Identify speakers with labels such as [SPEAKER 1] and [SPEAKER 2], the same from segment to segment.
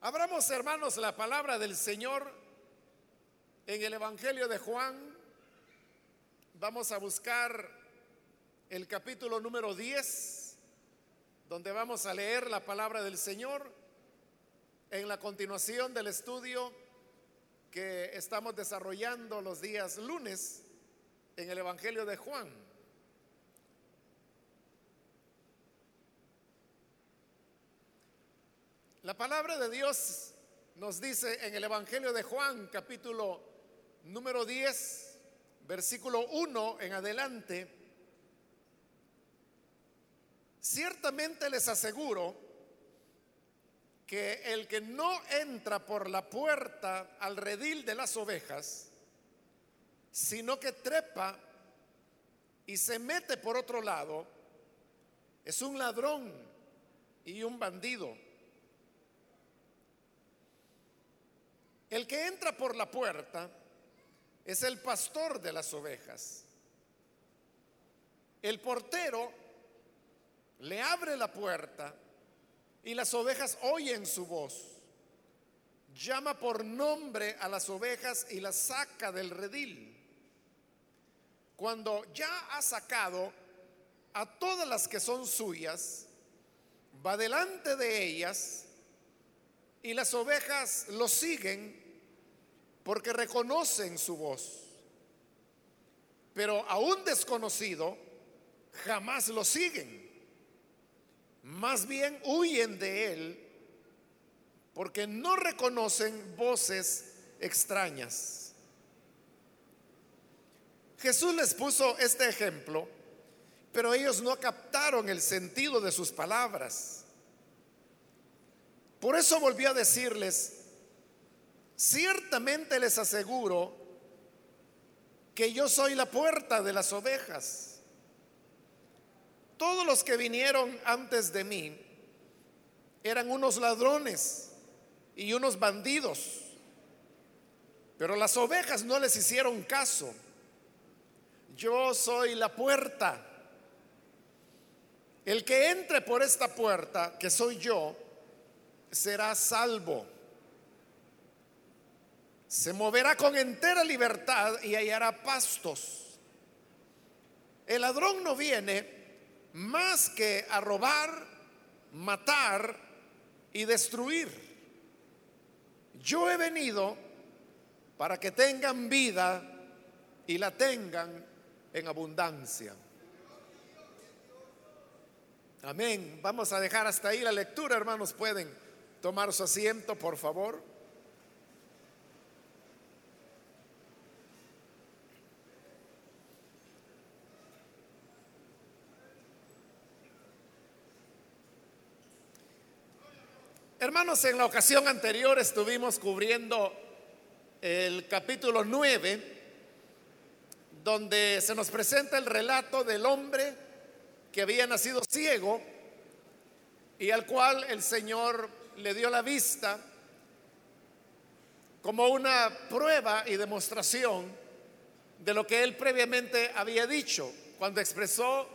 [SPEAKER 1] Abramos, hermanos, la palabra del Señor en el Evangelio de Juan. Vamos a buscar el capítulo número 10, donde vamos a leer la palabra del Señor en la continuación del estudio que estamos desarrollando los días lunes en el Evangelio de Juan. La palabra de Dios nos dice en el Evangelio de Juan, capítulo número 10, versículo 1 en adelante, ciertamente les aseguro que el que no entra por la puerta al redil de las ovejas, sino que trepa y se mete por otro lado, es un ladrón y un bandido. El que entra por la puerta es el pastor de las ovejas. El portero le abre la puerta y las ovejas oyen su voz. Llama por nombre a las ovejas y las saca del redil. Cuando ya ha sacado a todas las que son suyas, va delante de ellas y las ovejas lo siguen porque reconocen su voz. Pero a un desconocido jamás lo siguen. Más bien huyen de él porque no reconocen voces extrañas. Jesús les puso este ejemplo, pero ellos no captaron el sentido de sus palabras. Por eso volvió a decirles, ciertamente les aseguro que yo soy la puerta de las ovejas. Todos los que vinieron antes de mí eran unos ladrones y unos bandidos, pero las ovejas no les hicieron caso. Yo soy la puerta. El que entre por esta puerta, que soy yo, será salvo. Se moverá con entera libertad y hallará pastos. El ladrón no viene más que a robar, matar y destruir. Yo he venido para que tengan vida y la tengan en abundancia. Amén. Vamos a dejar hasta ahí la lectura, hermanos. Pueden tomar su asiento, por favor. Hermanos, en la ocasión anterior estuvimos cubriendo el capítulo 9, donde se nos presenta el relato del hombre que había nacido ciego y al cual el Señor le dio la vista como una prueba y demostración de lo que él previamente había dicho cuando expresó,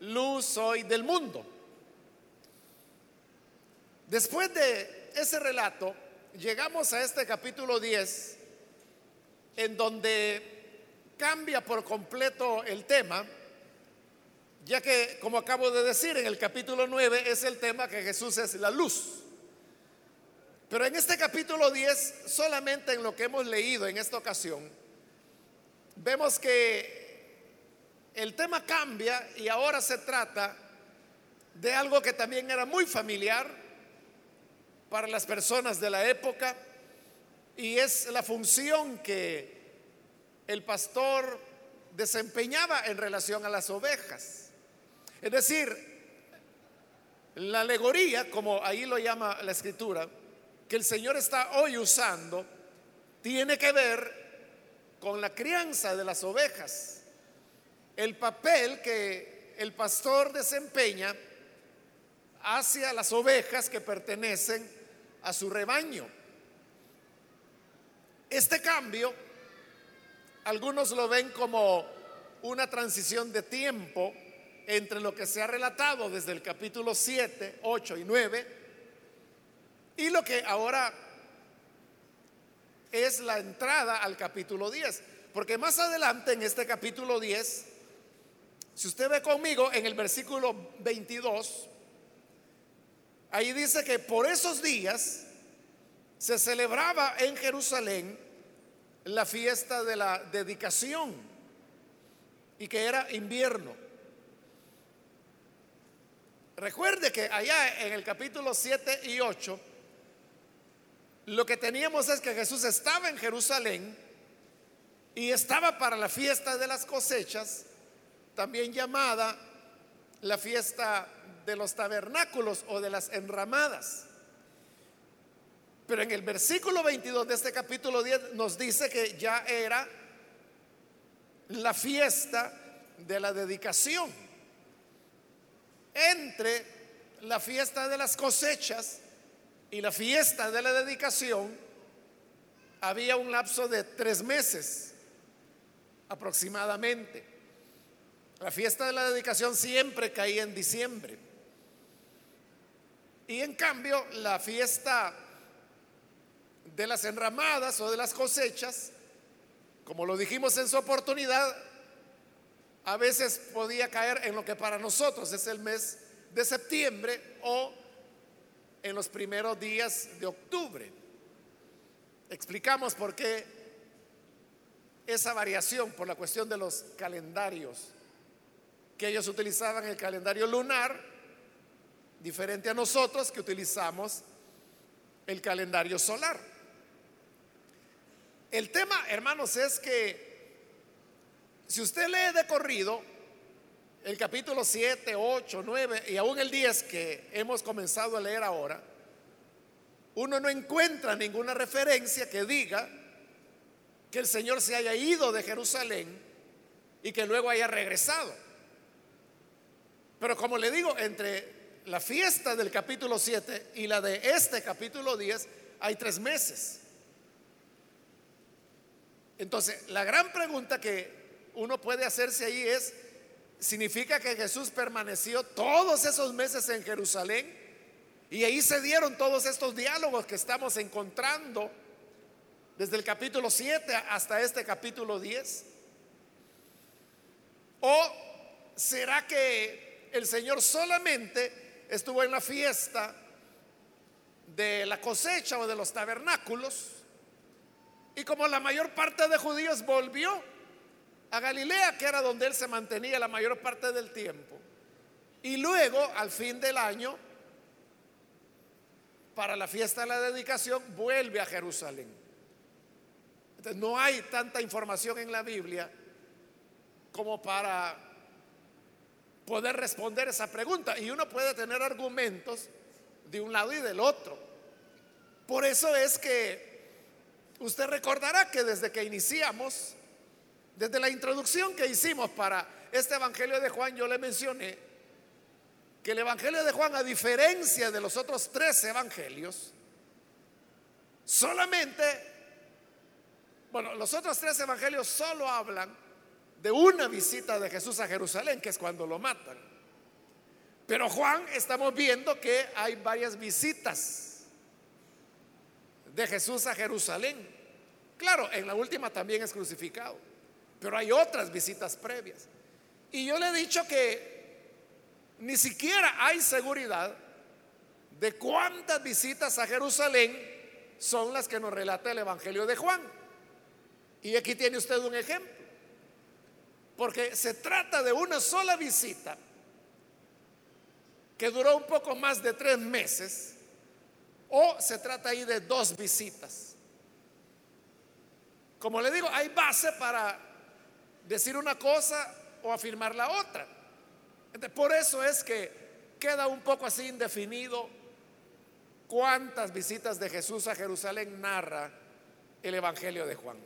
[SPEAKER 1] luz soy del mundo. Después de ese relato, llegamos a este capítulo 10, en donde cambia por completo el tema, ya que, como acabo de decir, en el capítulo 9 es el tema que Jesús es la luz. Pero en este capítulo 10, solamente en lo que hemos leído en esta ocasión, vemos que el tema cambia y ahora se trata de algo que también era muy familiar para las personas de la época y es la función que el pastor desempeñaba en relación a las ovejas. Es decir, la alegoría, como ahí lo llama la escritura, que el Señor está hoy usando tiene que ver con la crianza de las ovejas, el papel que el pastor desempeña hacia las ovejas que pertenecen a su rebaño. Este cambio, algunos lo ven como una transición de tiempo entre lo que se ha relatado desde el capítulo 7, 8 y 9, y lo que ahora es la entrada al capítulo 10. Porque más adelante en este capítulo 10, si usted ve conmigo en el versículo 22, ahí dice que por esos días se celebraba en Jerusalén la fiesta de la dedicación y que era invierno. Recuerde que allá en el capítulo 7 y 8, lo que teníamos es que Jesús estaba en Jerusalén y estaba para la fiesta de las cosechas, también llamada la fiesta de los tabernáculos o de las enramadas. Pero en el versículo 22 de este capítulo 10 nos dice que ya era la fiesta de la dedicación. Entre la fiesta de las cosechas y la fiesta de la dedicación había un lapso de tres meses aproximadamente. La fiesta de la dedicación siempre caía en diciembre. Y en cambio, la fiesta de las enramadas o de las cosechas, como lo dijimos en su oportunidad, a veces podía caer en lo que para nosotros es el mes de septiembre o en los primeros días de octubre. Explicamos por qué esa variación por la cuestión de los calendarios, que ellos utilizaban el calendario lunar, diferente a nosotros que utilizamos el calendario solar. El tema, hermanos, es que si usted lee de corrido el capítulo 7, 8, 9 y aún el 10 que hemos comenzado a leer ahora, uno no encuentra ninguna referencia que diga que el Señor se haya ido de Jerusalén y que luego haya regresado. Pero como le digo, entre la fiesta del capítulo 7 y la de este capítulo 10 hay tres meses. Entonces, la gran pregunta que uno puede hacerse ahí es, significa que Jesús permaneció todos esos meses en Jerusalén y ahí se dieron todos estos diálogos que estamos encontrando desde el capítulo 7 hasta este capítulo 10. ¿O será que el Señor solamente estuvo en la fiesta de la cosecha o de los tabernáculos y como la mayor parte de judíos volvió a Galilea, que era donde él se mantenía la mayor parte del tiempo. Y luego, al fin del año, para la fiesta de la dedicación, vuelve a Jerusalén. Entonces, no hay tanta información en la Biblia como para poder responder esa pregunta. Y uno puede tener argumentos de un lado y del otro. Por eso es que usted recordará que desde que iniciamos desde la introducción que hicimos para este Evangelio de Juan, yo le mencioné que el Evangelio de Juan, a diferencia de los otros tres Evangelios, solamente, bueno, los otros tres Evangelios solo hablan de una visita de Jesús a Jerusalén, que es cuando lo matan. Pero Juan estamos viendo que hay varias visitas de Jesús a Jerusalén. Claro, en la última también es crucificado pero hay otras visitas previas. Y yo le he dicho que ni siquiera hay seguridad de cuántas visitas a Jerusalén son las que nos relata el Evangelio de Juan. Y aquí tiene usted un ejemplo. Porque se trata de una sola visita que duró un poco más de tres meses o se trata ahí de dos visitas. Como le digo, hay base para decir una cosa o afirmar la otra. por eso es que queda un poco así indefinido cuántas visitas de Jesús a Jerusalén narra el Evangelio de Juan.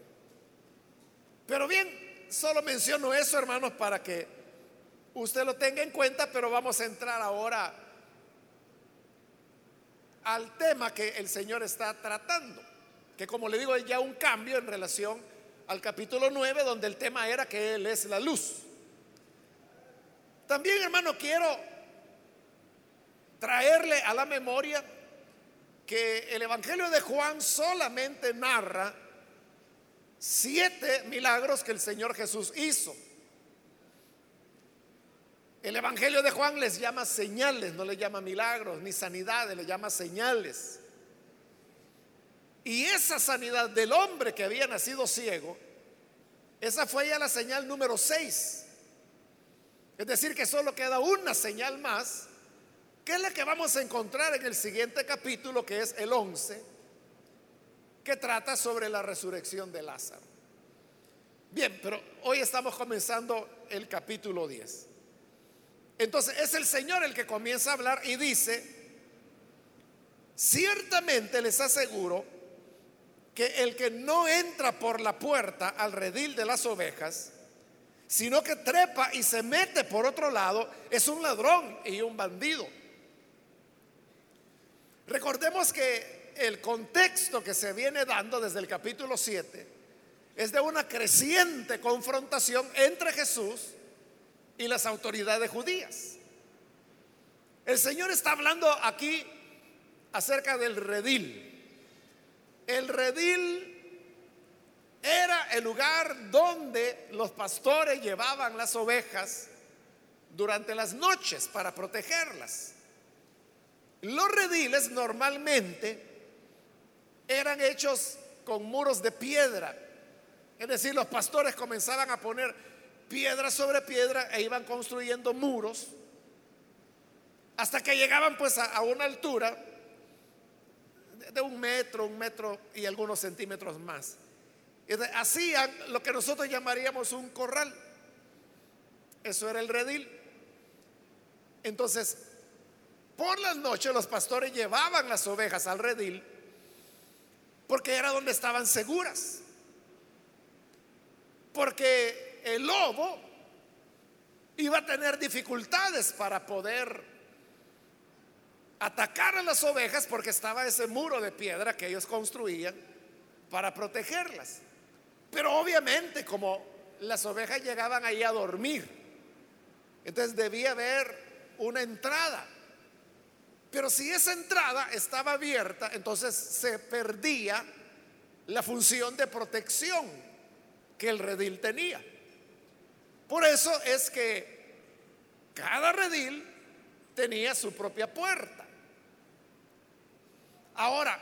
[SPEAKER 1] Pero bien, solo menciono eso, hermanos, para que usted lo tenga en cuenta, pero vamos a entrar ahora al tema que el Señor está tratando, que como le digo es ya un cambio en relación al capítulo 9, donde el tema era que Él es la luz. También, hermano, quiero traerle a la memoria que el Evangelio de Juan solamente narra siete milagros que el Señor Jesús hizo. El Evangelio de Juan les llama señales, no le llama milagros ni sanidades, le llama señales. Y esa sanidad del hombre que había nacido ciego, esa fue ya la señal número seis. Es decir, que solo queda una señal más, que es la que vamos a encontrar en el siguiente capítulo, que es el 11, que trata sobre la resurrección de Lázaro. Bien, pero hoy estamos comenzando el capítulo 10. Entonces es el Señor el que comienza a hablar y dice, ciertamente les aseguro que el que no entra por la puerta al redil de las ovejas, sino que trepa y se mete por otro lado, es un ladrón y un bandido. Recordemos que el contexto que se viene dando desde el capítulo 7 es de una creciente confrontación entre Jesús y las autoridades judías. El Señor está hablando aquí acerca del redil. El redil era el lugar donde los pastores llevaban las ovejas durante las noches para protegerlas. Los rediles normalmente eran hechos con muros de piedra. Es decir, los pastores comenzaban a poner piedra sobre piedra e iban construyendo muros hasta que llegaban pues a, una altura de un metro, un metro y algunos centímetros más hacían lo que nosotros llamaríamos un corral. Eso era el redil. Entonces, por las noches los pastores llevaban las ovejas al redil porque era donde estaban seguras. Porque el lobo iba a tener dificultades para poder atacar a las ovejas porque estaba ese muro de piedra que ellos construían para protegerlas. Pero obviamente como las ovejas llegaban ahí a dormir, entonces debía haber una entrada. Pero si esa entrada estaba abierta, entonces se perdía la función de protección que el redil tenía. Por eso es que cada redil tenía su propia puerta. Ahora,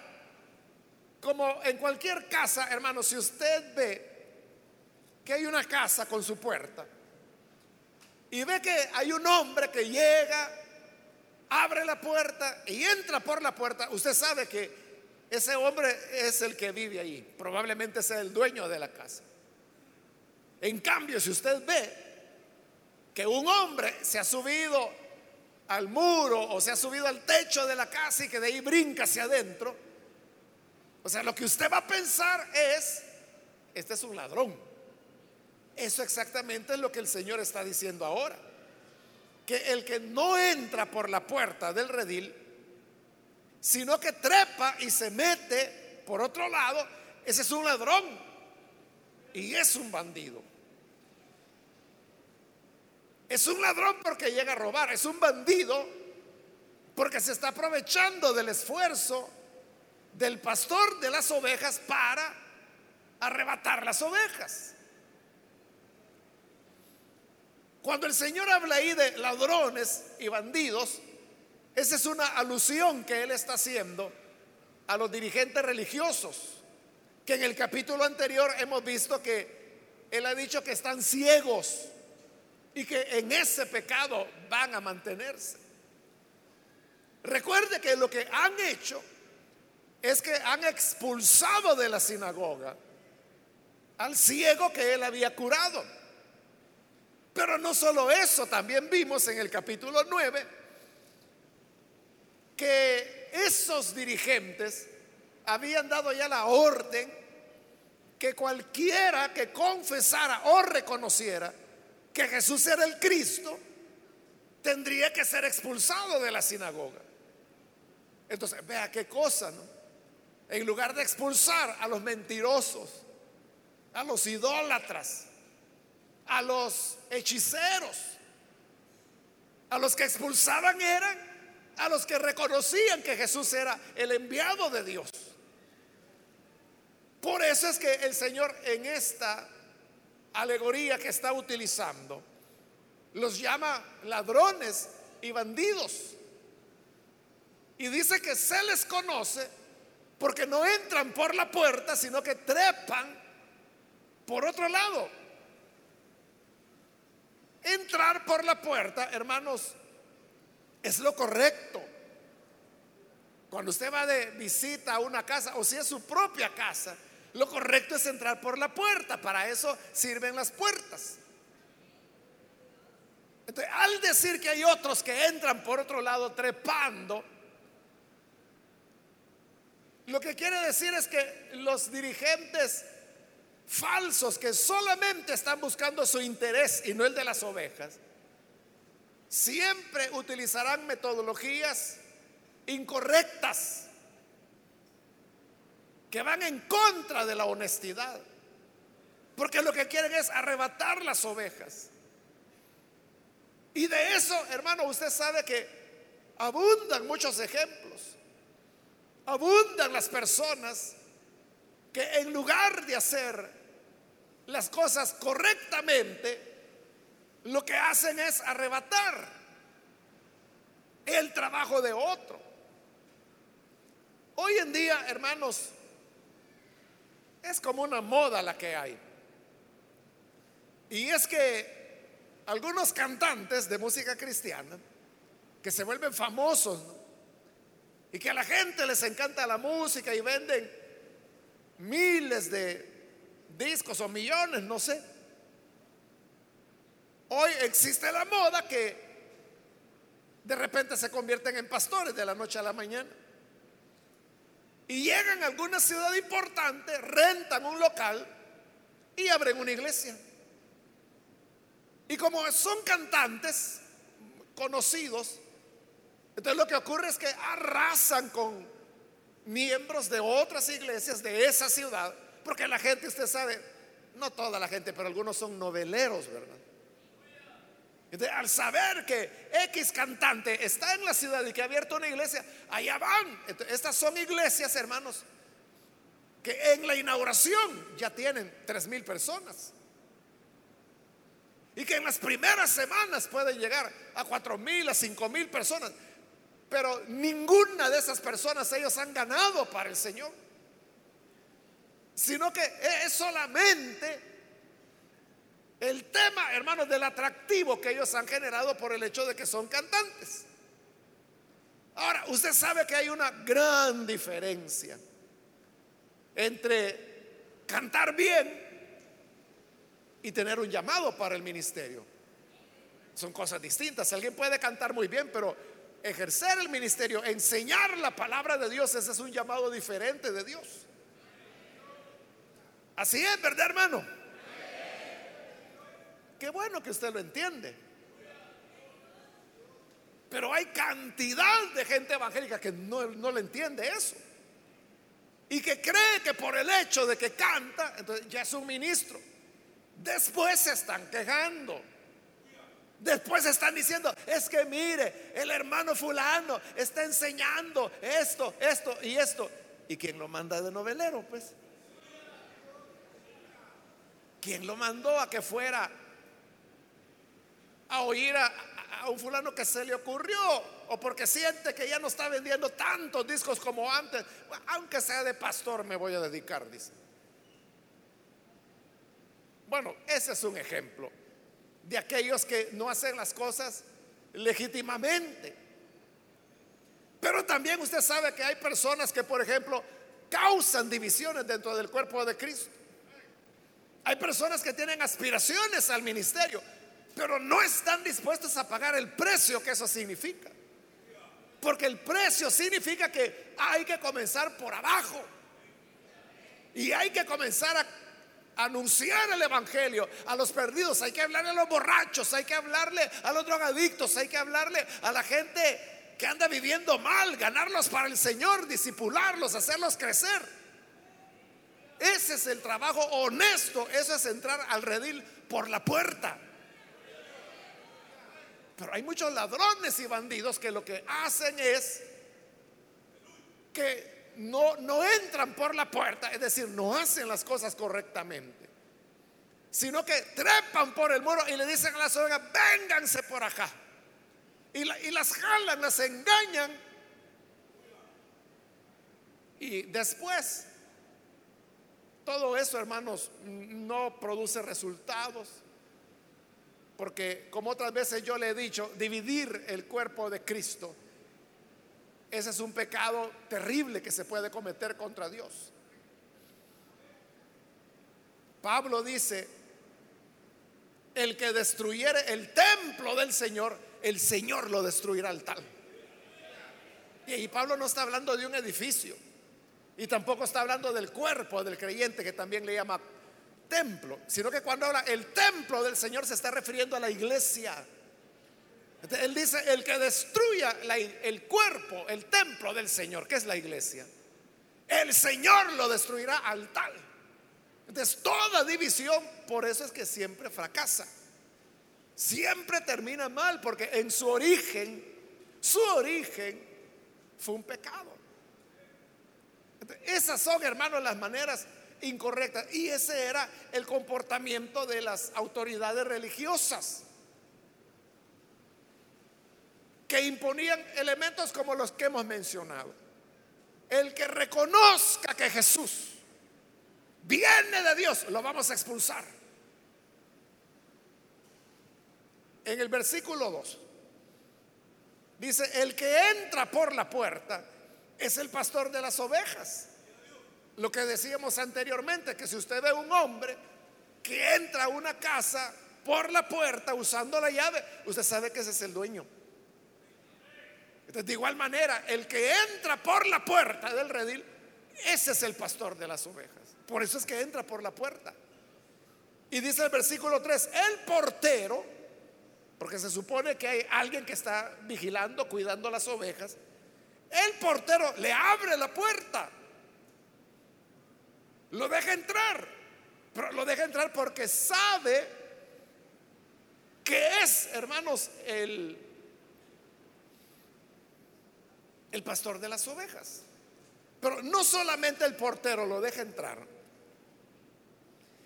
[SPEAKER 1] como en cualquier casa, hermano, si usted ve que hay una casa con su puerta y ve que hay un hombre que llega, abre la puerta y entra por la puerta, usted sabe que ese hombre es el que vive ahí, probablemente sea el dueño de la casa. En cambio, si usted ve que un hombre se ha subido al muro o se ha subido al techo de la casa y que de ahí brinca hacia adentro, o sea, lo que usted va a pensar es, este es un ladrón. Eso exactamente es lo que el Señor está diciendo ahora. Que el que no entra por la puerta del redil, sino que trepa y se mete por otro lado, ese es un ladrón y es un bandido. Es un ladrón porque llega a robar, es un bandido porque se está aprovechando del esfuerzo del pastor de las ovejas para arrebatar las ovejas. Cuando el Señor habla ahí de ladrones y bandidos, esa es una alusión que Él está haciendo a los dirigentes religiosos, que en el capítulo anterior hemos visto que Él ha dicho que están ciegos y que en ese pecado van a mantenerse. Recuerde que lo que han hecho es que han expulsado de la sinagoga al ciego que él había curado. Pero no solo eso, también vimos en el capítulo 9 que esos dirigentes habían dado ya la orden que cualquiera que confesara o reconociera que Jesús era el Cristo, tendría que ser expulsado de la sinagoga. Entonces, vea qué cosa, ¿no? En lugar de expulsar a los mentirosos, a los idólatras, a los hechiceros, a los que expulsaban eran a los que reconocían que Jesús era el enviado de Dios. Por eso es que el Señor en esta alegoría que está utilizando los llama ladrones y bandidos. Y dice que se les conoce porque no entran por la puerta, sino que trepan por otro lado. Entrar por la puerta, hermanos, es lo correcto. Cuando usted va de visita a una casa, o si es su propia casa, lo correcto es entrar por la puerta. Para eso sirven las puertas. Entonces, al decir que hay otros que entran por otro lado trepando, lo que quiere decir es que los dirigentes falsos que solamente están buscando su interés y no el de las ovejas, siempre utilizarán metodologías incorrectas que van en contra de la honestidad. Porque lo que quieren es arrebatar las ovejas. Y de eso, hermano, usted sabe que abundan muchos ejemplos. Abundan las personas que en lugar de hacer las cosas correctamente, lo que hacen es arrebatar el trabajo de otro. Hoy en día, hermanos, es como una moda la que hay. Y es que algunos cantantes de música cristiana que se vuelven famosos y que a la gente les encanta la música y venden miles de discos o millones, no sé. Hoy existe la moda que de repente se convierten en pastores de la noche a la mañana. Y llegan a alguna ciudad importante, rentan un local y abren una iglesia. Y como son cantantes conocidos, entonces lo que ocurre es que arrasan con miembros de otras iglesias de esa ciudad, porque la gente, usted sabe, no toda la gente, pero algunos son noveleros, ¿verdad? Al saber que X cantante está en la ciudad y que ha abierto una iglesia, allá van. estas son iglesias, hermanos, que en la inauguración ya tienen tres mil personas. Y que en las primeras semanas pueden llegar a cuatro mil, a cinco mil personas. Pero ninguna de esas personas ellos han ganado para el Señor. Sino que es solamente el tema, hermanos, del atractivo que ellos han generado por el hecho de que son cantantes. Ahora, usted sabe que hay una gran diferencia entre cantar bien y tener un llamado para el ministerio. Son cosas distintas. Alguien puede cantar muy bien, pero ejercer el ministerio, enseñar la palabra de Dios, ese es un llamado diferente de Dios. Así es, ¿verdad, hermano? Qué bueno que usted lo entiende. Pero hay cantidad de gente evangélica que no, no le entiende eso. Y que cree que por el hecho de que canta, entonces ya es un ministro. Después se están quejando. Después están diciendo, es que mire, el hermano fulano está enseñando esto, esto y esto. ¿Y quién lo manda de novelero? Pues. ¿Quién lo mandó a que fuera a oír a, a, un fulano que se le ocurrió? O porque siente que ya no está vendiendo tantos discos como antes. Aunque sea de pastor me voy a dedicar, dice. Bueno, ese es un ejemplo de aquellos que no hacen las cosas legítimamente. Pero también usted sabe que hay personas que, por ejemplo, causan divisiones dentro del cuerpo de Cristo. Hay personas que tienen aspiraciones al ministerio, pero no están dispuestos a pagar el precio que eso significa. Porque el precio significa que hay que comenzar por abajo. Y hay que comenzar a anunciar el Evangelio a los perdidos, hay que hablarle a los borrachos, hay que hablarle a los drogadictos, hay que hablarle a la gente que anda viviendo mal, ganarlos para el Señor, disipularlos, hacerlos crecer. Ese es el trabajo honesto, eso es entrar al redil por la puerta. Pero hay muchos ladrones y bandidos que lo que hacen es que no, no entran por la puerta, es decir, no hacen las cosas correctamente, sino que trepan por el muro y le dicen a las ovejas, vénganse por acá. Y, y las jalan, las engañan. Y después, todo eso, hermanos, no produce resultados. Porque como otras veces yo le he dicho, dividir el cuerpo de Cristo, ese es un pecado terrible que se puede cometer contra Dios. Pablo dice, el que destruyere el templo del Señor, el Señor lo destruirá al tal. Y Pablo no está hablando de un edificio, y tampoco está hablando del cuerpo del creyente, que también le llama templo, sino que cuando habla el templo del Señor se está refiriendo a la iglesia. él dice, el que destruya el cuerpo, el templo del Señor, que es la iglesia, el Señor lo destruirá al tal. Entonces, toda división, por eso es que siempre fracasa. Siempre termina mal, porque en su origen, su origen fue un pecado. Esas son, hermanos, las maneras incorrectas. Y ese era el comportamiento de las autoridades religiosas, que imponían elementos como los que hemos mencionado. El que reconozca que Jesús viene de Dios, lo vamos a expulsar. En el versículo 2 dice, el que entra por la puerta es el pastor de las ovejas. Lo que decíamos anteriormente, que si usted ve un hombre que entra a una casa por la puerta usando la llave, usted sabe que ese es el dueño. Entonces, de igual manera, el que entra por la puerta del redil, ese es el pastor de las ovejas. Por eso es que entra por la puerta. Y dice el versículo 3, el portero, porque se supone que hay alguien que está vigilando, cuidando las ovejas, el portero le abre la puerta lo deja entrar, pero lo deja entrar porque sabe que es, hermanos, el, el pastor de las ovejas. Pero no solamente el portero lo deja entrar,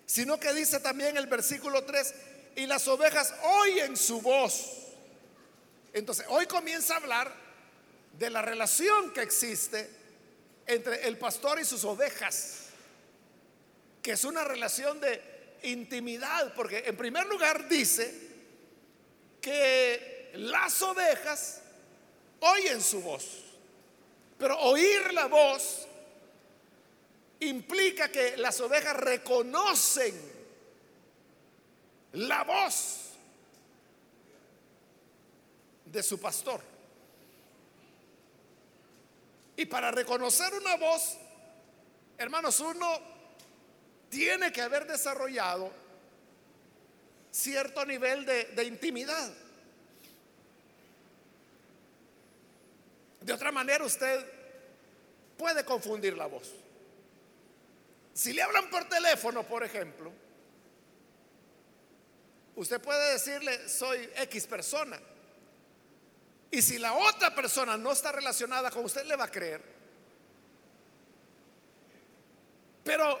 [SPEAKER 1] sino que dice también el versículo 3, y las ovejas oyen su voz. Entonces, hoy comienza a hablar de la relación que existe entre el pastor y sus ovejas es una relación de intimidad, porque en primer lugar dice que las ovejas oyen su voz, pero oír la voz implica que las ovejas reconocen la voz de su pastor. Y para reconocer una voz, hermanos, uno tiene que haber desarrollado cierto nivel de, intimidad. De otra manera usted puede confundir la voz. Si le hablan por teléfono, por ejemplo, usted puede decirle, soy X persona. Y si la otra persona no está relacionada con usted, le va a creer. Pero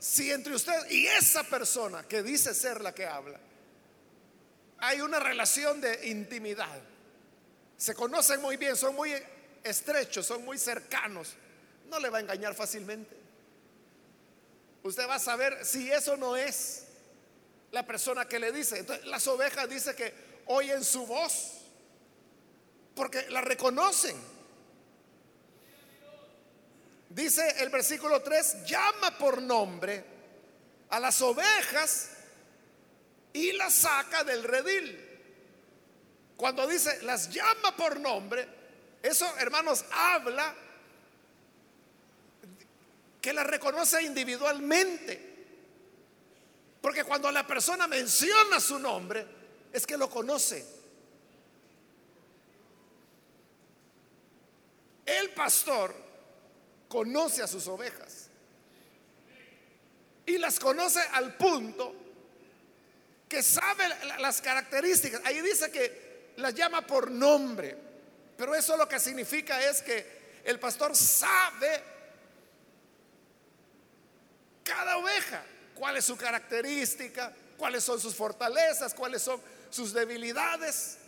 [SPEAKER 1] si entre usted y esa persona que dice ser la que habla, hay una relación de intimidad, se conocen muy bien, son muy estrechos, son muy cercanos, no le va a engañar fácilmente. Usted va a saber si eso no es la persona que le dice. Entonces, las ovejas dice que oyen su voz porque la reconocen. Dice el versículo 3, llama por nombre a las ovejas y las saca del redil. Cuando dice las llama por nombre, eso hermanos habla que las reconoce individualmente. Porque cuando la persona menciona su nombre, es que lo conoce. El pastor conoce a sus ovejas. Y las conoce al punto que sabe las características. Ahí dice que las llama por nombre, pero eso lo que significa es que el pastor sabe cada oveja, cuál es su característica, cuáles son sus fortalezas, cuáles son sus debilidades.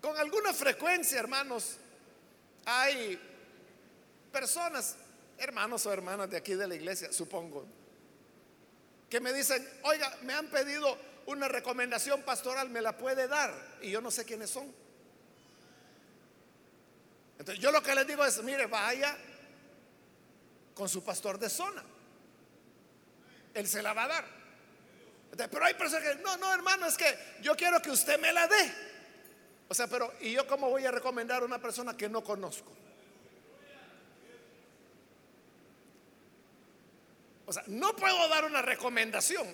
[SPEAKER 1] Con alguna frecuencia, hermanos, hay personas, hermanos o hermanas de aquí de la iglesia, supongo, que me dicen, oiga, me han pedido una recomendación pastoral, ¿me la puede dar? Y yo no sé quiénes son. Entonces yo lo que les digo es, mire, vaya con su pastor de zona. Él se la va a dar. pero hay personas que, no, no, hermano, es que yo quiero que usted me la dé. O sea, pero ¿y yo cómo voy a recomendar a una persona que no conozco? O sea, no puedo dar una recomendación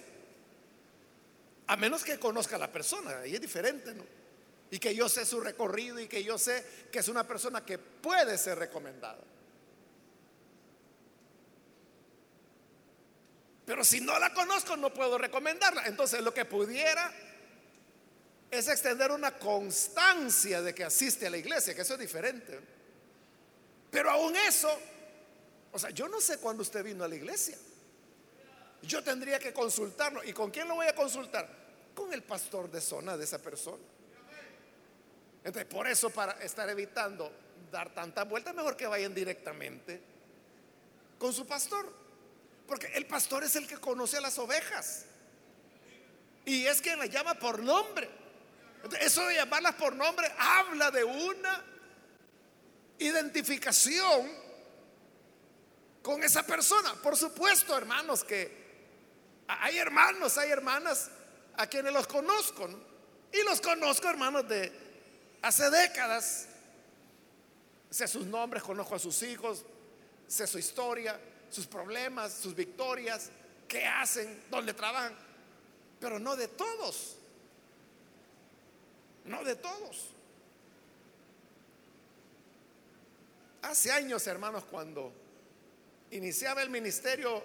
[SPEAKER 1] a menos que conozca a la persona, ahí es diferente, ¿no? Y que yo sé su recorrido y que yo sé que es una persona que puede ser recomendada. Pero si no la conozco, no puedo recomendarla. Entonces, lo que pudiera es extender una constancia de que asiste a la iglesia, que eso es diferente. Pero aún eso, o sea, yo no sé cuándo usted vino a la iglesia. Yo tendría que consultarlo. ¿Y con quién lo voy a consultar? Con el pastor de zona de esa persona. Entonces, por eso, para estar evitando dar tantas vueltas, mejor que vayan directamente con su pastor. Porque el pastor es el que conoce a las ovejas. Y es quien las llama por nombre. Eso de llamarlas por nombre habla de una identificación con esa persona. Por supuesto, hermanos, que hay hermanos, hay hermanas a quienes los conozco. Y los conozco, hermanos, de hace décadas. Sé sus nombres, conozco a sus hijos, sé su historia, sus problemas, sus victorias, qué hacen, dónde trabajan. Pero no de todos. No de todos. Hace años, hermanos, cuando iniciaba el ministerio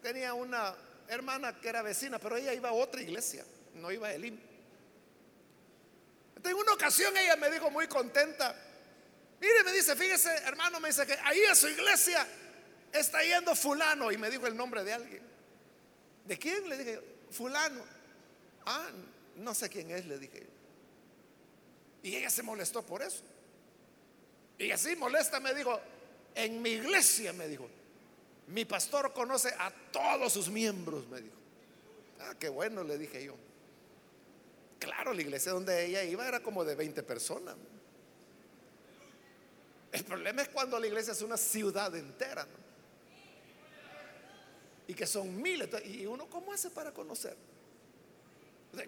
[SPEAKER 1] tenía una hermana que era vecina, pero ella iba a otra iglesia, no iba a Elim. En una ocasión ella me dijo muy contenta, mire, me dice, fíjese, hermano, me dice que ahí a su iglesia está yendo fulano y me dijo el nombre de alguien. ¿De quién? Le dije, fulano. Ah, no sé quién es, le dije. Y ella se molestó por eso. Y así molesta me dijo, en mi iglesia me dijo, mi pastor conoce a todos sus miembros, me dijo. Ah, qué bueno, le dije yo. Claro, la iglesia donde ella iba era como de 20 personas. El problema es cuando la iglesia es una ciudad entera. Y que son miles. Y uno, ¿cómo hace para conocer?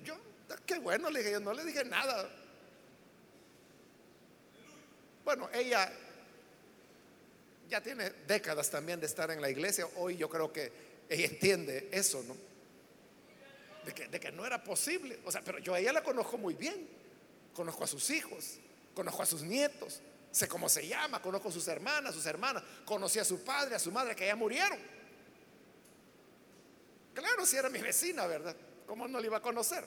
[SPEAKER 1] Yo, qué bueno, le dije yo, no le dije nada. Bueno, ella ya tiene décadas también de estar en la iglesia. Hoy yo creo que ella entiende eso, ¿no? De que, de que no era posible. O sea, pero yo a ella la conozco muy bien. Conozco a sus hijos, conozco a sus nietos, sé cómo se llama, conozco a sus hermanas, sus hermanas, conocí a su padre, a su madre, que ya murieron. Claro, si era mi vecina, ¿verdad? ¿Cómo no la iba a conocer?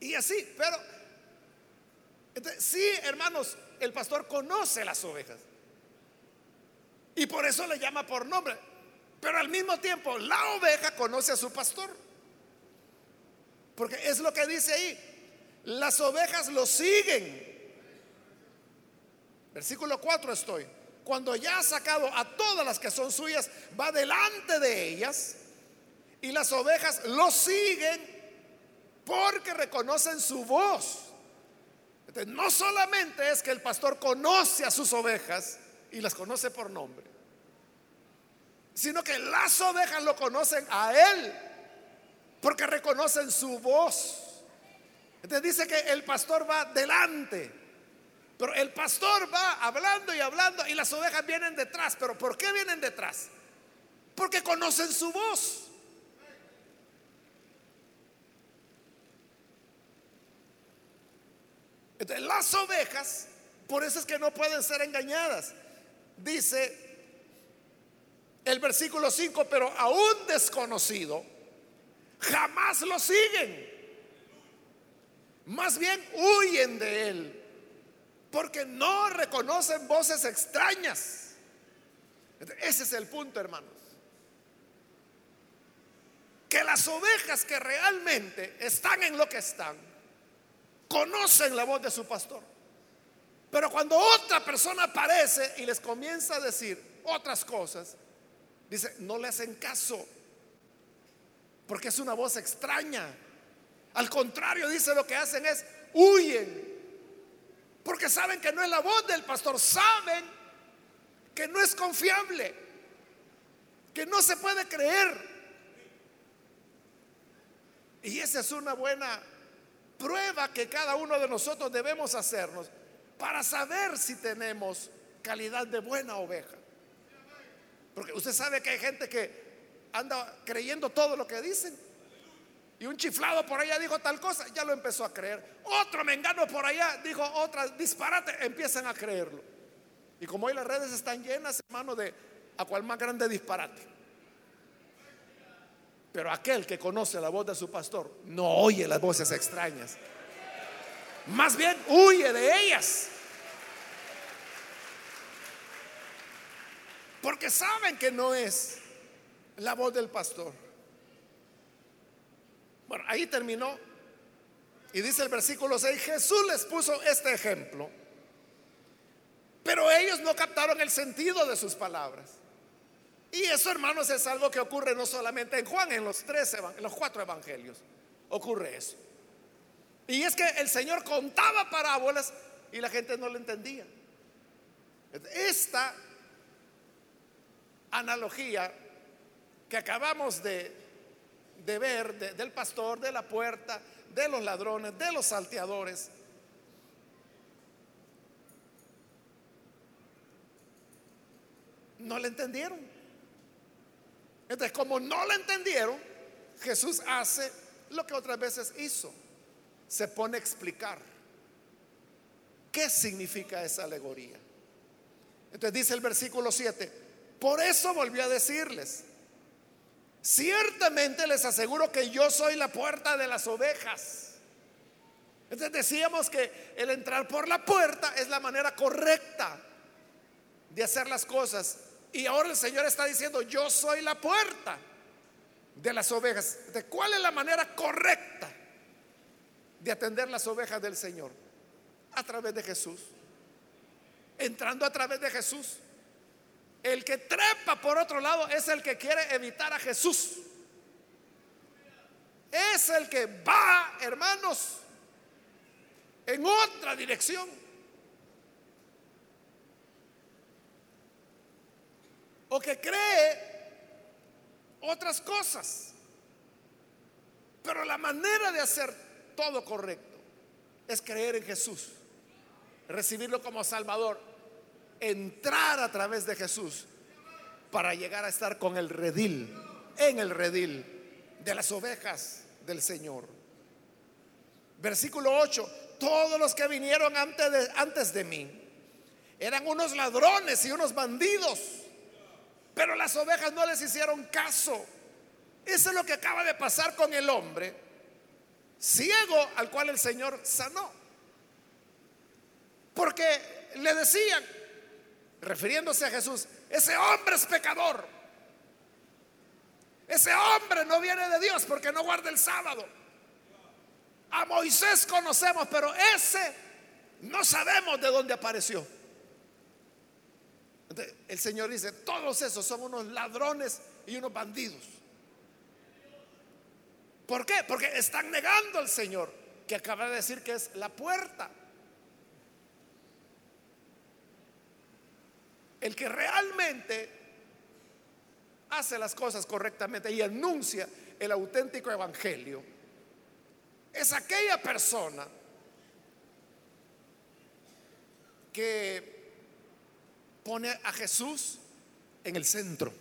[SPEAKER 1] Y así, pero sí, hermanos, el pastor conoce las ovejas. Y por eso le llama por nombre. Pero al mismo tiempo, la oveja conoce a su pastor. Porque es lo que dice ahí. Las ovejas lo siguen. Versículo 4 estoy. Cuando ya ha sacado a todas las que son suyas, va delante de ellas. Y las ovejas lo siguen porque reconocen su voz. No solamente es que el pastor conoce a sus ovejas, y las conoce por nombre, sino que las ovejas lo conocen a Él, porque reconocen su voz. Entonces dice que el pastor va delante, pero el pastor va hablando y hablando y las ovejas vienen detrás. ¿Pero por qué vienen detrás? Porque conocen su voz. Entonces las ovejas, por eso es que no pueden ser engañadas. Dice el versículo 5, pero a un desconocido jamás lo siguen. Más bien huyen de él porque no reconocen voces extrañas. Ese es el punto, hermanos. Que las ovejas que realmente están en lo que están, conocen la voz de su pastor. Pero cuando otra persona aparece y les comienza a decir otras cosas, dice, no le hacen caso, porque es una voz extraña. Al contrario, dice, lo que hacen es huyen, porque saben que no es la voz del pastor, saben que no es confiable, que no se puede creer. Y esa es una buena prueba que cada uno de nosotros debemos hacernos para saber si tenemos calidad de buena oveja. Porque usted sabe que hay gente que anda creyendo todo lo que dicen. Y un chiflado por allá dijo tal cosa, ya lo empezó a creer. Otro mengano por allá dijo otra disparate, empiezan a creerlo. Y como hoy las redes están llenas, hermano, de a cual más grande disparate. Pero aquel que conoce la voz de su pastor no oye las voces extrañas. Más bien huye de ellas. Porque saben que no es la voz del pastor. Bueno, ahí terminó. Y dice el versículo 6, Jesús les puso este ejemplo. Pero ellos no captaron el sentido de sus palabras. Y eso, hermanos, es algo que ocurre no solamente en Juan, en los tres, en los cuatro evangelios. Ocurre eso. Y es que el Señor contaba parábolas y la gente no lo entendía. Esta analogía que acabamos de, ver del pastor, de la puerta, de los ladrones, de los salteadores, no le entendieron. Entonces, como no le entendieron, Jesús hace lo que otras veces hizo se pone a explicar qué significa esa alegoría. Entonces dice el versículo 7, por eso volvió a decirles, ciertamente les aseguro que yo soy la puerta de las ovejas. Entonces decíamos que el entrar por la puerta es la manera correcta de hacer las cosas. Y ahora el Señor está diciendo, yo soy la puerta de las ovejas. ¿De cuál es la manera correcta? de atender las ovejas del Señor? A través de Jesús. Entrando a través de Jesús. El que trepa por otro lado es el que quiere evitar a Jesús. Es el que va, hermanos, en otra dirección. O que cree otras cosas. Pero la manera de hacer todo correcto es creer en Jesús, recibirlo como Salvador, entrar a través de Jesús para llegar a estar con el redil, en el redil de las ovejas del Señor. Versículo 8, todos los que vinieron antes de, antes de mí eran unos ladrones y unos bandidos, pero las ovejas no les hicieron caso. Eso es lo que acaba de pasar con el hombre ciego al cual el Señor sanó. Porque le decían, refiriéndose a Jesús, ese hombre es pecador. Ese hombre no viene de Dios porque no guarda el sábado. A Moisés conocemos, pero ese no sabemos de dónde apareció. El Señor dice, todos esos son unos ladrones y unos bandidos. ¿Por qué? Porque están negando al Señor, que acaba de decir que es la puerta. El que realmente hace las cosas correctamente y anuncia el auténtico evangelio es aquella persona que pone a Jesús en el centro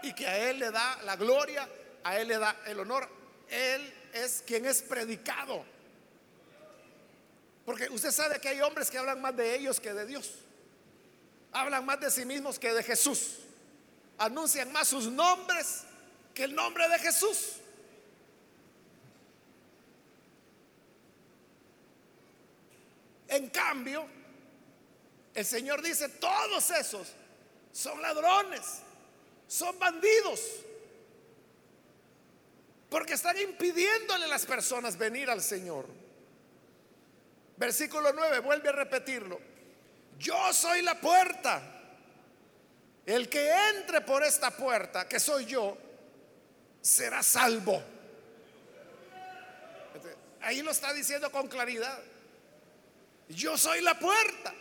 [SPEAKER 1] y que a Él le da la gloria, a Él le da el honor. Él es quien es predicado. Porque usted sabe que hay hombres que hablan más de ellos que de Dios. Hablan más de sí mismos que de Jesús. Anuncian más sus nombres que el nombre de Jesús. En cambio, el Señor dice, todos esos son ladrones, son bandidos, porque están impidiéndole a las personas venir al Señor. Versículo 9, vuelve a repetirlo. Yo soy la puerta. El que entre por esta puerta, que soy yo, será salvo. Ahí lo está diciendo con claridad. Yo soy la puerta.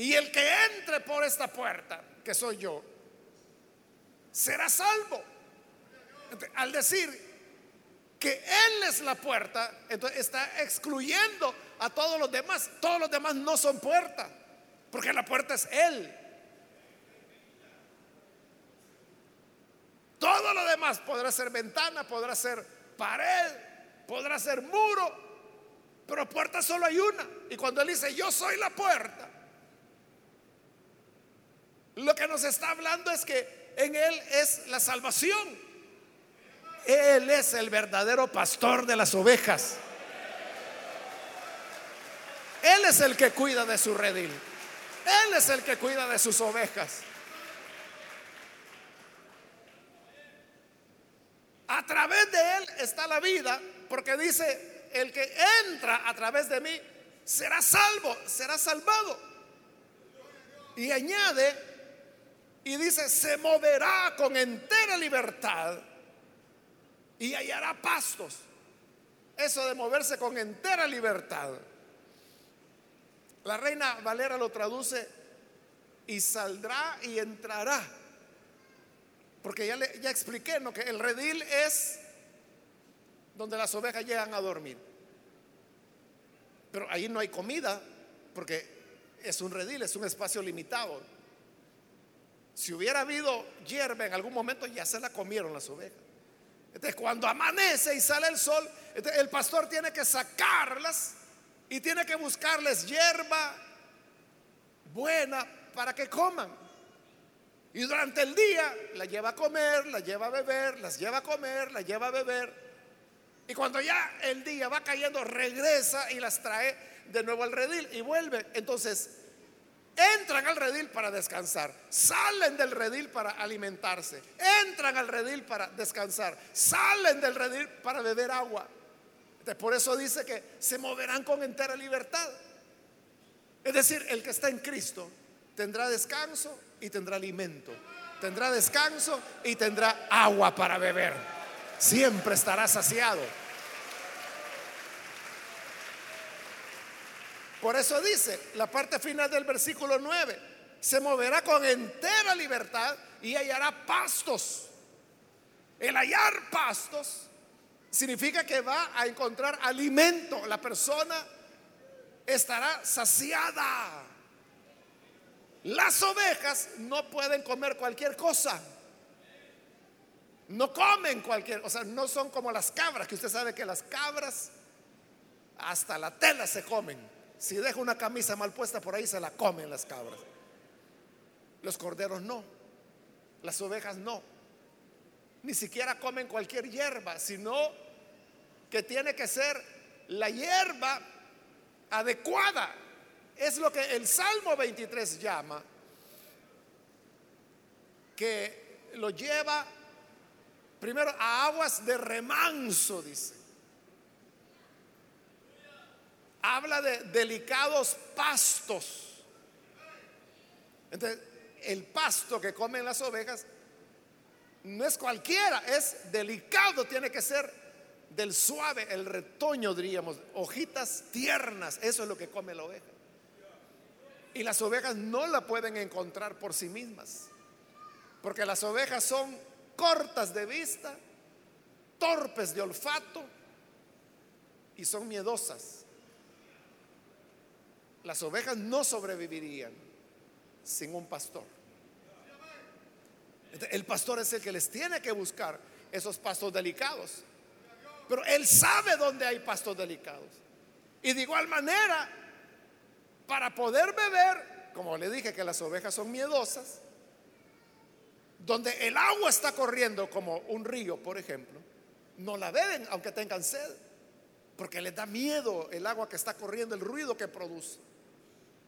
[SPEAKER 1] Y el que entre por esta puerta, que soy yo, será salvo. Al decir que Él es la puerta, entonces está excluyendo a todos los demás. Todos los demás no son puerta, porque la puerta es Él. Todo lo demás podrá ser ventana, podrá ser pared, podrá ser muro, pero puerta solo hay una. Y cuando Él dice, yo soy la puerta, lo que nos está hablando es que en Él es la salvación. Él es el verdadero pastor de las ovejas. Él es el que cuida de su redil. Él es el que cuida de sus ovejas. A través de Él está la vida, porque dice, el que entra a través de mí será salvo, será salvado. Y añade, y dice, se moverá con entera libertad y hallará pastos. Eso de moverse con entera libertad. La reina Valera lo traduce y saldrá y entrará. Porque ya, le, ya expliqué que el redil es donde las ovejas llegan a dormir. Pero ahí no hay comida porque es un redil, es un espacio limitado. Si hubiera habido hierba en algún momento, ya se la comieron las ovejas. Entonces, cuando amanece y sale el sol, el pastor tiene que sacarlas y tiene que buscarles hierba buena para que coman. Y durante el día la lleva a comer, la lleva a beber, las lleva a comer, la lleva a beber. Y cuando ya el día va cayendo, regresa y las trae de nuevo al redil y vuelve. Entonces, entran al redil para descansar, salen del redil para alimentarse, entran al redil para descansar, salen del redil para beber agua. por eso dice que se moverán con entera libertad. Es decir, el que está en Cristo tendrá descanso y tendrá alimento, tendrá descanso y tendrá agua para beber siempre estará saciado. Por eso dice la parte final del versículo 9, se moverá con entera libertad y hallará pastos. El hallar pastos significa que va a encontrar alimento. La persona estará saciada. Las ovejas no pueden comer cualquier cosa. No comen cualquier, o sea, no son como las cabras, que usted sabe que las cabras hasta la tela se comen. Si deja una camisa mal puesta por ahí, se la comen las cabras. Los corderos no, las ovejas no. Ni siquiera comen cualquier hierba, sino que tiene que ser la hierba adecuada. Es lo que el Salmo 23 llama, que lo lleva Primero, a aguas de remanso, dice. Habla de delicados pastos. Entonces, el pasto que comen las ovejas no es cualquiera, es delicado, tiene que ser del suave, el retoño, diríamos, hojitas tiernas, eso es lo que come la oveja. Y las ovejas no la pueden encontrar por sí mismas, porque las ovejas son cortas de vista, torpes de olfato y son miedosas. Las ovejas no sobrevivirían sin un pastor. El pastor es el que les tiene que buscar esos pastos delicados. Pero él sabe dónde hay pastos delicados. Y de igual manera, para poder beber, como le dije que las ovejas son miedosas, donde el agua está corriendo como un río, por ejemplo, no la beben aunque tengan sed, porque les da miedo el agua que está corriendo, el ruido que produce.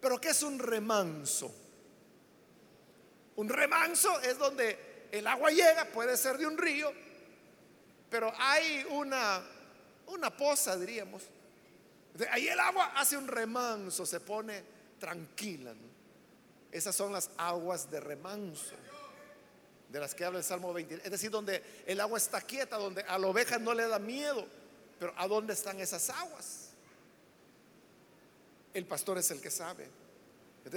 [SPEAKER 1] Pero ¿qué es un remanso? Un remanso es donde el agua llega, puede ser de un río, pero hay una, una poza, diríamos. Ahí el agua hace un remanso, se pone tranquila. Esas son las aguas de remanso de las que habla el Salmo 20. Es decir, donde el agua está quieta, donde a la oveja no le da miedo. Pero ¿a dónde están esas aguas? El pastor es el que sabe.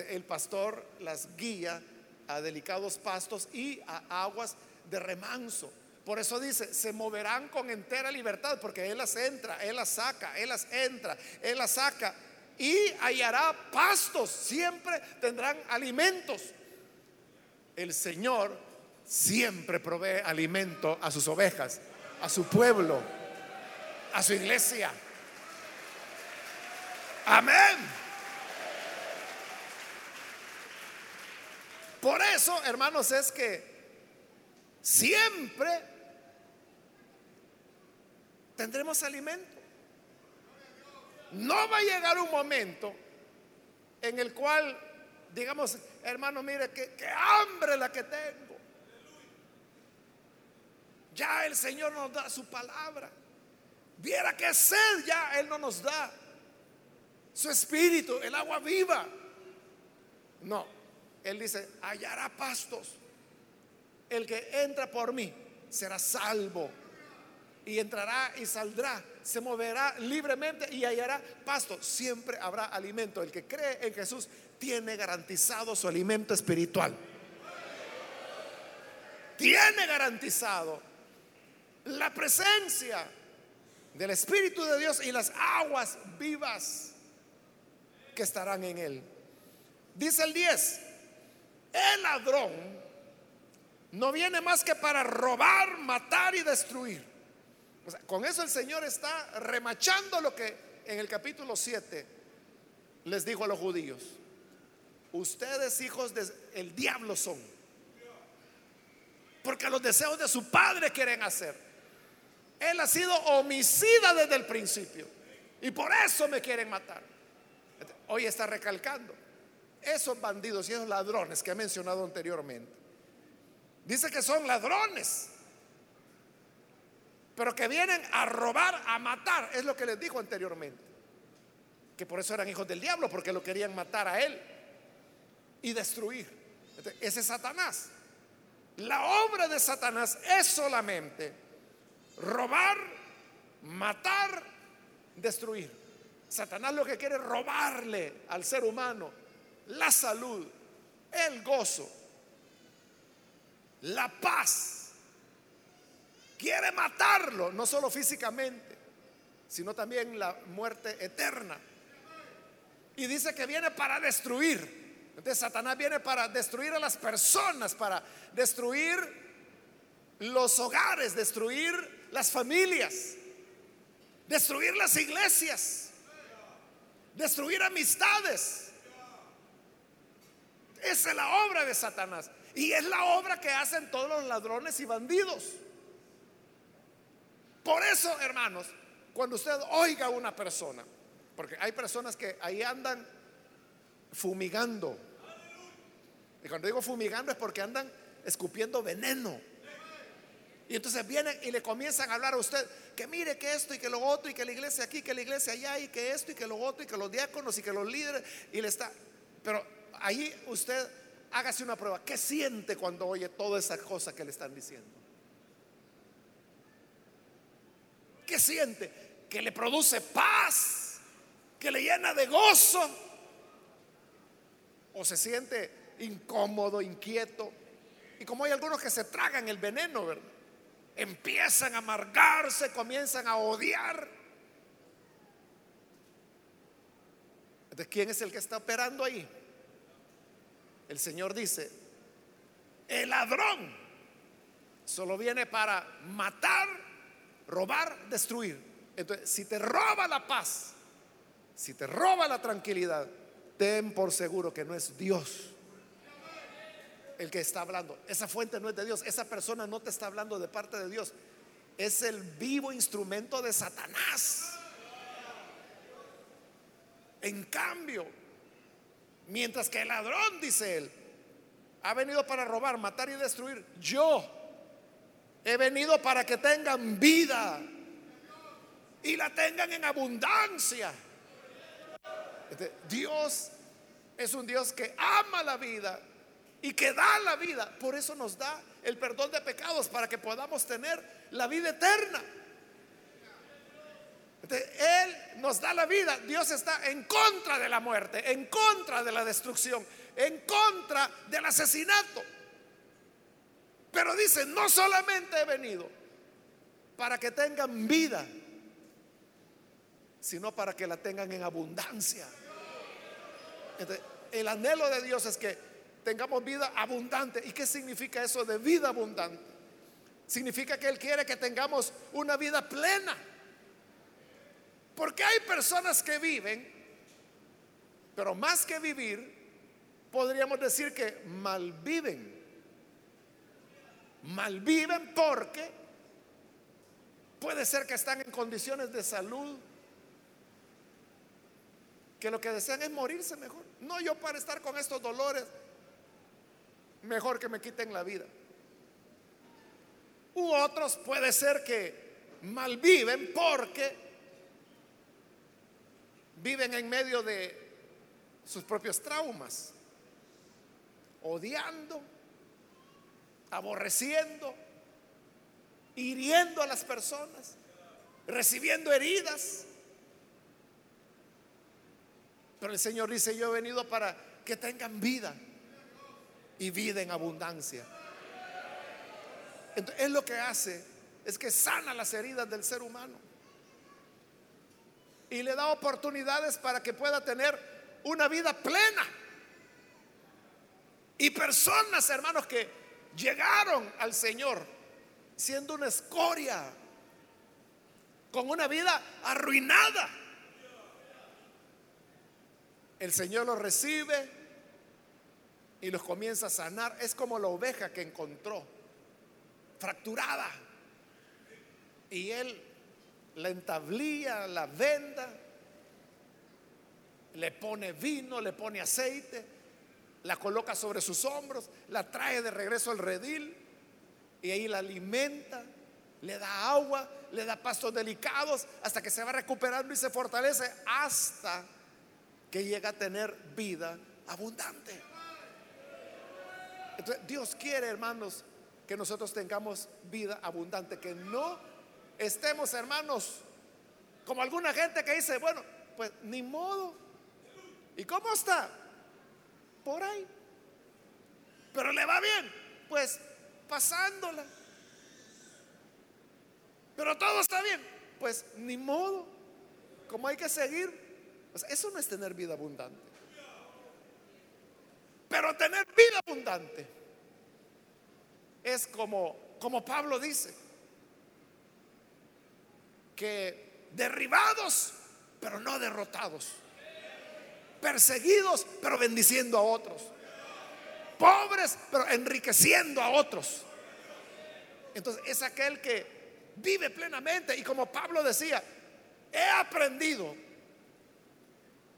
[SPEAKER 1] El pastor las guía a delicados pastos y a aguas de remanso. Por eso dice, se moverán con entera libertad, porque Él las entra, Él las saca, Él las entra, Él las saca y hallará pastos, siempre tendrán alimentos. El Señor siempre provee alimento a sus ovejas, a su pueblo, a su iglesia. Amén. Por eso, hermanos, es que siempre tendremos alimento. No va a llegar un momento en el cual digamos, hermano, mire, qué, hambre la que tengo. Ya el Señor nos da su palabra. Viera que sed ya Él no nos da. Su espíritu, el agua viva. No, Él dice, hallará pastos. El que entra por mí será salvo. Y entrará y saldrá. Se moverá libremente y hallará pasto. Siempre habrá alimento. El que cree en Jesús tiene garantizado su alimento espiritual. Tiene garantizado la presencia del Espíritu de Dios y las aguas vivas que estarán en él. Dice el 10, el ladrón no viene más que para robar, matar y destruir. con eso el Señor está remachando lo que en el capítulo 7 les dijo a los judíos. Ustedes hijos del diablo son. Porque los deseos de su padre quieren hacer. Él ha sido homicida desde el principio. Y por eso me quieren matar. Hoy está recalcando. Esos bandidos y esos ladrones que he mencionado anteriormente. Dice que son ladrones. Pero que vienen a robar, a matar. Es lo que les dijo anteriormente. Que por eso eran hijos del diablo, porque lo querían matar a él y destruir. Ese es Satanás. La obra de Satanás es solamente robar, matar, destruir. Satanás lo que quiere es robarle al ser humano la salud, el gozo, la paz. Quiere matarlo, no solo físicamente, sino también la muerte eterna. Y dice que viene para destruir. Entonces Satanás viene para destruir a las personas, para destruir los hogares, destruir las familias, destruir las iglesias, destruir amistades. Esa es la obra de Satanás. Y es la obra que hacen todos los ladrones y bandidos. Por eso, hermanos, cuando usted oiga a una persona, porque hay personas que ahí andan fumigando. Y cuando digo fumigando es porque andan escupiendo veneno. Y entonces vienen y le comienzan a hablar a usted que mire que esto y que lo otro y que la iglesia aquí, que la iglesia allá y que esto y que lo otro y que los diáconos y que los líderes y le está. Pero ahí usted hágase una prueba. ¿Qué siente cuando oye toda esa cosa que le están diciendo? ¿Qué siente? Que le produce paz, que le llena de gozo. O se siente incómodo, inquieto. Y como hay algunos que se tragan el veneno, ¿verdad? Empiezan a amargarse, comienzan a odiar. ¿De quién es el que está operando ahí? El Señor dice, el ladrón solo viene para matar, robar, destruir. Entonces, si te roba la paz, si te roba la tranquilidad, ten por seguro que no es Dios. El que está hablando. Esa fuente no es de Dios. Esa persona no te está hablando de parte de Dios. Es el vivo instrumento de Satanás. En cambio, mientras que el ladrón, dice él, ha venido para robar, matar y destruir, yo he venido para que tengan vida y la tengan en abundancia. Este, Dios es un Dios que ama la vida y que da la vida. Por eso nos da el perdón de pecados para que podamos tener la vida eterna. Él nos da la vida. Dios está en contra de la muerte, en contra de la destrucción, en contra del asesinato. Pero dice, no solamente he venido para que tengan vida, sino para que la tengan en abundancia. el anhelo de Dios es que tengamos vida abundante. ¿Y qué significa eso de vida abundante? Significa que Él quiere que tengamos una vida plena. Porque hay personas que viven, pero más que vivir, podríamos decir que malviven. Malviven porque puede ser que están en condiciones de salud que lo que desean es morirse mejor. No yo para estar con estos dolores, mejor que me quiten la vida. U otros puede ser que malviven porque viven en medio de sus propios traumas, odiando, aborreciendo, hiriendo a las personas, recibiendo heridas. Pero el Señor dice, yo he venido para que tengan vida y vida en abundancia. Entonces, es lo que hace, es que sana las heridas del ser humano y le da oportunidades para que pueda tener una vida plena. Y personas, hermanos, que llegaron al Señor siendo una escoria, con una vida arruinada. El Señor los recibe y los comienza a sanar. Es como la oveja que encontró, fracturada. Y Él la entablía, la venda, le pone vino, le pone aceite, la coloca sobre sus hombros, la trae de regreso al redil y ahí la alimenta, le da agua, le da pastos delicados hasta que se va recuperando y se fortalece hasta que llega a tener vida abundante. Dios quiere, hermanos, que nosotros tengamos vida abundante, que no estemos, hermanos, como alguna gente que dice, bueno, pues ni modo. ¿Y cómo está? Por ahí. Pero le va bien, pues pasándola. Pero todo está bien, pues ni modo. Como hay que seguir. eso no es tener vida abundante. Pero tener vida abundante es como, como Pablo dice, que derribados, pero no derrotados. Perseguidos, pero bendiciendo a otros. Pobres, pero enriqueciendo a otros. Entonces es aquel que vive plenamente. Y como Pablo decía, he aprendido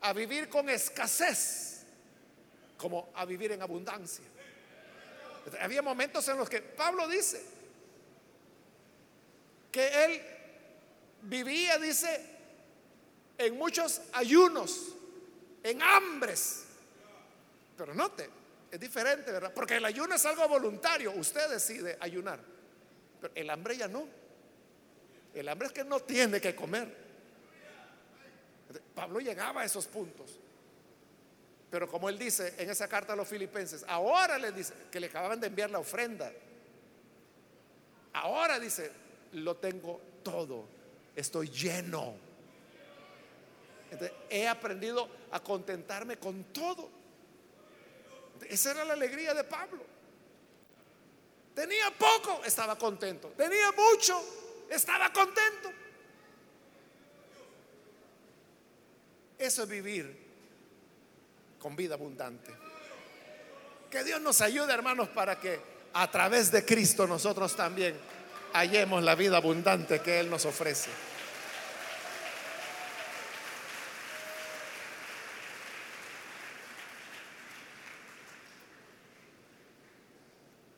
[SPEAKER 1] a vivir con escasez como a vivir en abundancia. Había momentos en los que Pablo dice que él vivía, dice, en muchos ayunos, en hambres. Pero note, es diferente, ¿verdad? Porque el ayuno es algo voluntario, usted decide ayunar. Pero el hambre ya no. El hambre es que no tiene que comer. Pablo llegaba a esos puntos. Pero como él dice en esa carta a los filipenses, ahora le dice que le acababan de enviar la ofrenda. Ahora dice, lo tengo todo, estoy lleno. he aprendido a contentarme con todo. Esa era la alegría de Pablo. Tenía poco, estaba contento. Tenía mucho, estaba contento. Eso es vivir con vida abundante. Que Dios nos ayude, hermanos, para que a través de Cristo nosotros también hallemos la vida abundante que Él nos ofrece.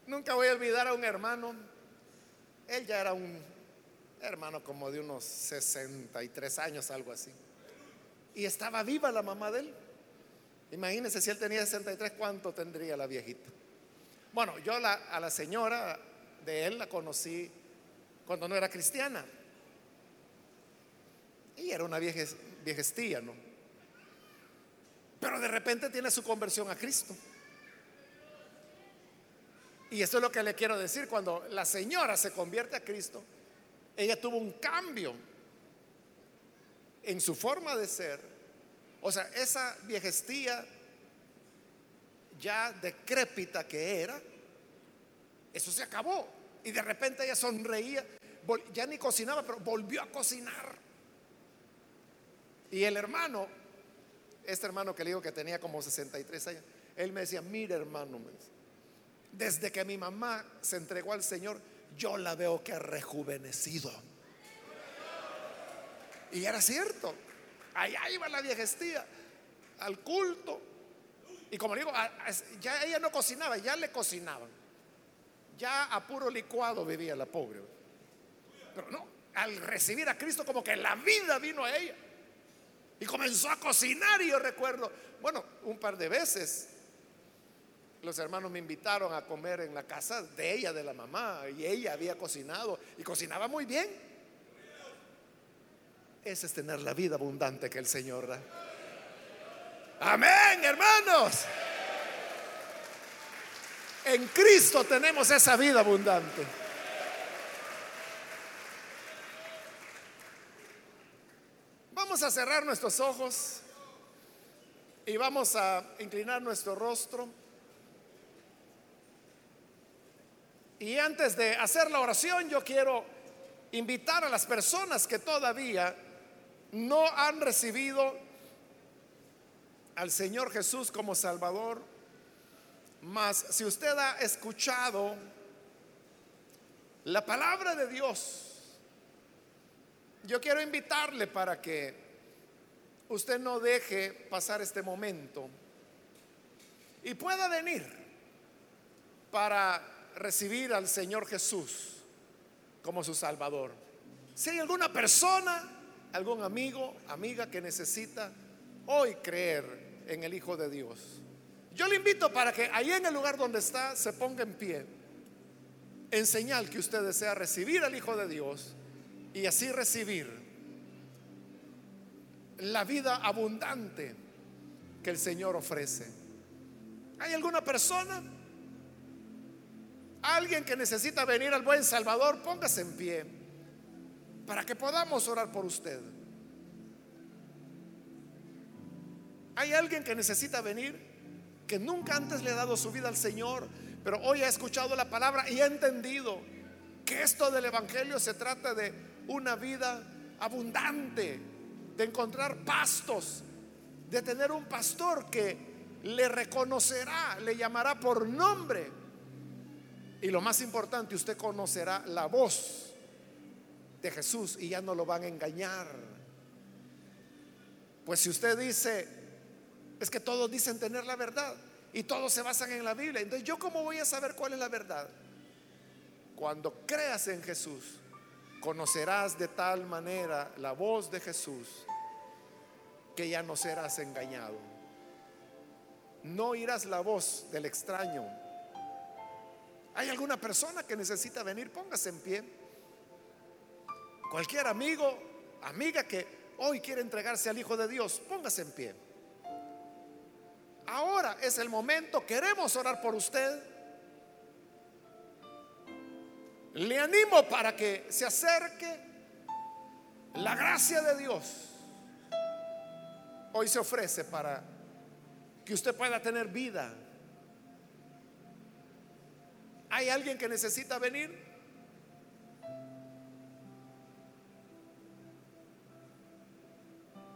[SPEAKER 1] Nunca voy a olvidar a un hermano. Él ya era un hermano como de unos 63 años, algo así. Y estaba viva la mamá de él. Imagínense si él tenía 63, ¿cuánto tendría la viejita? Bueno, yo a la señora de él la conocí cuando no era cristiana. Y era una viejestía, ¿no? Pero de repente tiene su conversión a Cristo. Y eso es lo que le quiero decir, cuando la señora se convierte a Cristo, ella tuvo un cambio en su forma de ser. O sea, esa viejestía ya decrépita que era, eso se acabó. Y de repente ella sonreía, ya ni cocinaba, pero volvió a cocinar. Y el hermano, este hermano que le digo que tenía como 63 años, él me decía, mire hermano, desde que mi mamá se entregó al Señor, yo la veo que ha rejuvenecido. Y era cierto. Allá iba la viejestía al culto. Y como digo, ya ella no cocinaba, ya le cocinaban. Ya a puro licuado vivía la pobre. Pero no, al recibir a Cristo como que la vida vino a ella. Y comenzó a cocinar y yo recuerdo, bueno, un par de veces los hermanos me invitaron a comer en la casa de ella, de la mamá, y ella había cocinado y cocinaba muy bien. Ese es tener la vida abundante que el Señor da. Amén, hermanos. En Cristo tenemos esa vida abundante. Vamos a cerrar nuestros ojos y vamos a inclinar nuestro rostro. Y antes de hacer la oración, yo quiero invitar a las personas que todavía no han recibido al Señor Jesús como Salvador, mas si usted ha escuchado la palabra de Dios, yo quiero invitarle para que usted no deje pasar este momento y pueda venir para recibir al Señor Jesús como su Salvador. Si hay alguna persona, algún amigo, amiga que necesita hoy creer en el Hijo de Dios, yo le invito para que ahí en el lugar donde está se ponga en pie, en señal que usted desea recibir al Hijo de Dios y así recibir la vida abundante que el Señor ofrece. ¿Hay alguna persona? Alguien que necesita venir al buen Salvador, póngase en pie para que podamos orar por usted. Hay alguien que necesita venir, que nunca antes le ha dado su vida al Señor, pero hoy ha escuchado la palabra y ha entendido que esto del Evangelio se trata de una vida abundante, de encontrar pastos, de tener un pastor que le reconocerá, le llamará por nombre y lo más importante, usted conocerá la voz de Jesús y ya no lo van a engañar. Pues si usted dice, es que todos dicen tener la verdad y todos se basan en la Biblia, entonces yo cómo voy a saber cuál es la verdad? Cuando creas en Jesús, conocerás de tal manera la voz de Jesús que ya no serás engañado. No oirás la voz del extraño ¿Hay alguna persona que necesita venir? Póngase en pie. Cualquier amigo, amiga que hoy quiere entregarse al Hijo de Dios, póngase en pie. Ahora es el momento, queremos orar por usted. Le animo para que se acerque. La gracia de Dios hoy se ofrece para que usted pueda tener vida ¿Hay alguien que necesita venir?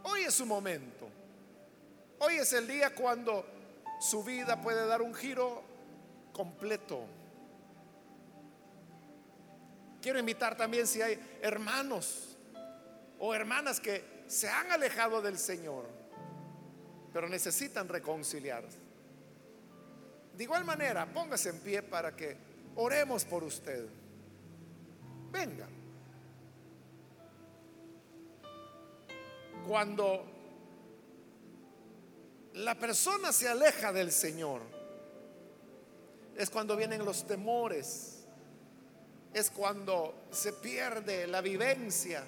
[SPEAKER 1] Hoy es su momento. Hoy es el día cuando su vida puede dar un giro completo. Quiero invitar también si hay hermanos o hermanas que se han alejado del Señor, pero necesitan reconciliarse. De igual manera, póngase en pie para que oremos por usted. Venga. Cuando la persona se aleja del Señor, es cuando vienen los temores, es cuando se pierde la vivencia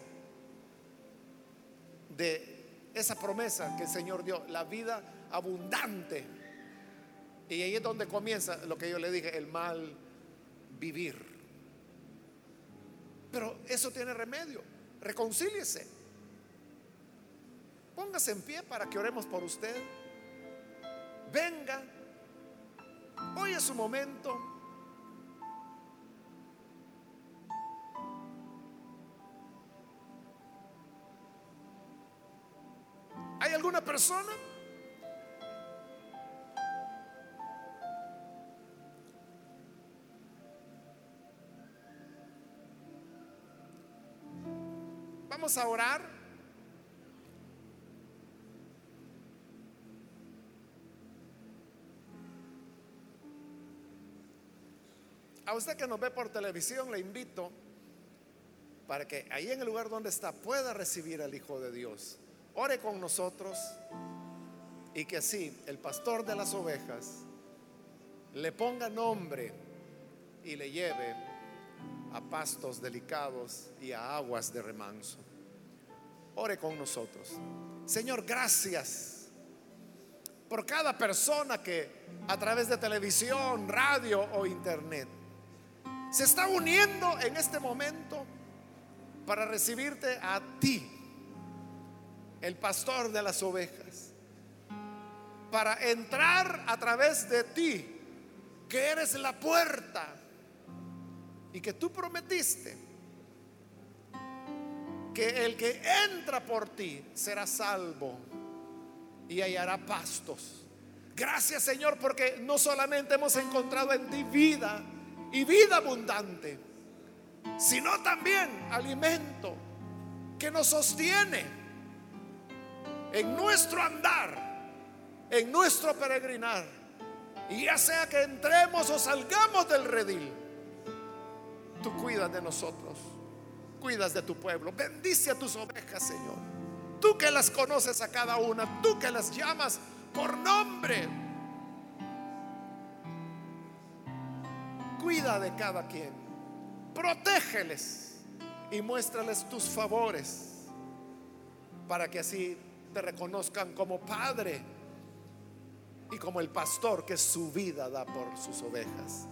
[SPEAKER 1] de esa promesa que el Señor dio, la vida abundante. Y ahí es donde comienza lo que yo le dije, el mal vivir. Pero eso tiene remedio. Reconcíliese. Póngase en pie para que oremos por usted. Venga. Hoy es su momento. ¿Hay alguna persona? Vamos a orar. A usted que nos ve por televisión, le invito para que ahí en el lugar donde está pueda recibir al Hijo de Dios. Ore con nosotros y que así el pastor de las ovejas le ponga nombre y le lleve a pastos delicados y a aguas de remanso. Ore con nosotros. Señor, gracias por cada persona que a través de televisión, radio o internet se está uniendo en este momento para recibirte a ti, el pastor de las ovejas, para entrar a través de ti, que eres la puerta y que tú prometiste que el que entra por ti será salvo y hallará pastos. Gracias Señor porque no solamente hemos encontrado en ti vida y vida abundante, sino también alimento que nos sostiene en nuestro andar, en nuestro peregrinar. Y ya sea que entremos o salgamos del redil, tú cuidas de nosotros, cuidas de tu pueblo, bendice a tus ovejas, Señor. Tú que las conoces a cada una, tú que las llamas por nombre. Cuida de cada quien, protégeles y muéstrales tus favores para que así te reconozcan como Padre y como el pastor que su vida da por sus ovejas.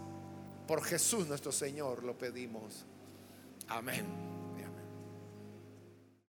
[SPEAKER 1] Por Jesús nuestro Señor lo pedimos. Amén.